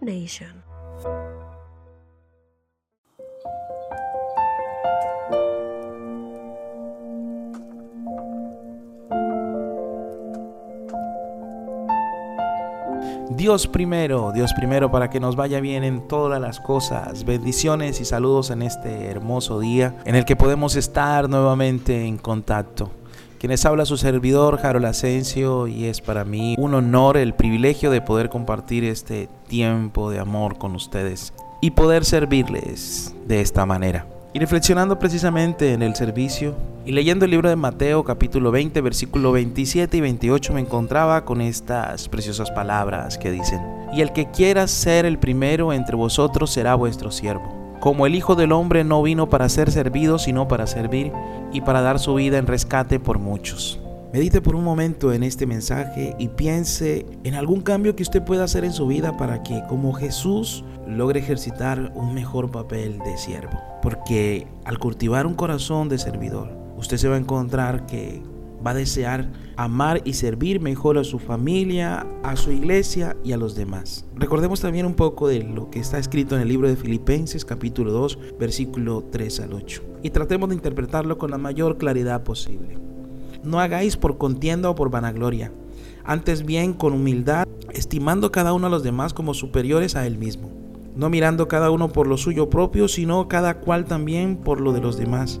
Nation. Dios primero, Dios primero para que nos vaya bien en todas las cosas. Bendiciones y saludos en este hermoso día en el que podemos estar nuevamente en contacto. Quienes habla su servidor, Harold Asensio, y es para mí un honor, el privilegio de poder compartir este tiempo de amor con ustedes y poder servirles de esta manera. Y reflexionando precisamente en el servicio y leyendo el libro de Mateo capítulo 20 versículo 27 y 28 me encontraba con estas preciosas palabras que dicen, y el que quiera ser el primero entre vosotros será vuestro siervo. Como el Hijo del Hombre no vino para ser servido, sino para servir y para dar su vida en rescate por muchos. Medite por un momento en este mensaje y piense en algún cambio que usted pueda hacer en su vida para que, como Jesús, logre ejercitar un mejor papel de siervo. Porque al cultivar un corazón de servidor, usted se va a encontrar que va a desear amar y servir mejor a su familia, a su iglesia y a los demás. Recordemos también un poco de lo que está escrito en el libro de Filipenses capítulo 2 versículo 3 al 8 y tratemos de interpretarlo con la mayor claridad posible. No hagáis por contienda o por vanagloria, antes bien con humildad, estimando cada uno a los demás como superiores a él mismo, no mirando cada uno por lo suyo propio, sino cada cual también por lo de los demás.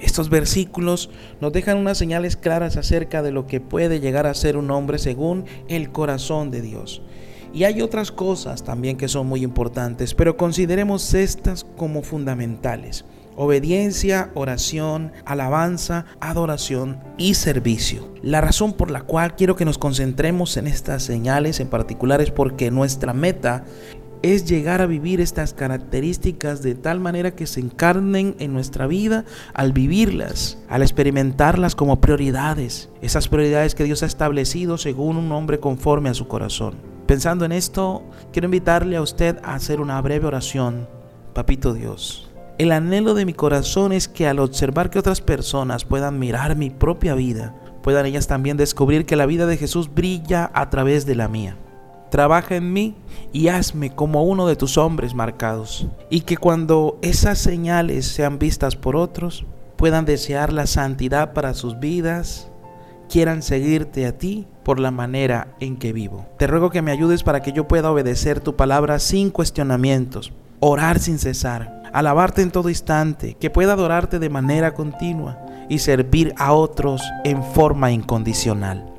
Estos versículos nos dejan unas señales claras acerca de lo que puede llegar a ser un hombre según el corazón de Dios. Y hay otras cosas también que son muy importantes, pero consideremos estas como fundamentales obediencia, oración, alabanza, adoración y servicio. La razón por la cual quiero que nos concentremos en estas señales en particular es porque nuestra meta es llegar a vivir estas características de tal manera que se encarnen en nuestra vida al vivirlas, al experimentarlas como prioridades, esas prioridades que Dios ha establecido según un hombre conforme a su corazón. Pensando en esto, quiero invitarle a usted a hacer una breve oración. Papito Dios, el anhelo de mi corazón es que al observar que otras personas puedan mirar mi propia vida, puedan ellas también descubrir que la vida de Jesús brilla a través de la mía. Trabaja en mí y hazme como uno de tus hombres marcados. Y que cuando esas señales sean vistas por otros, puedan desear la santidad para sus vidas, quieran seguirte a ti por la manera en que vivo. Te ruego que me ayudes para que yo pueda obedecer tu palabra sin cuestionamientos, orar sin cesar alabarte en todo instante, que pueda adorarte de manera continua y servir a otros en forma incondicional.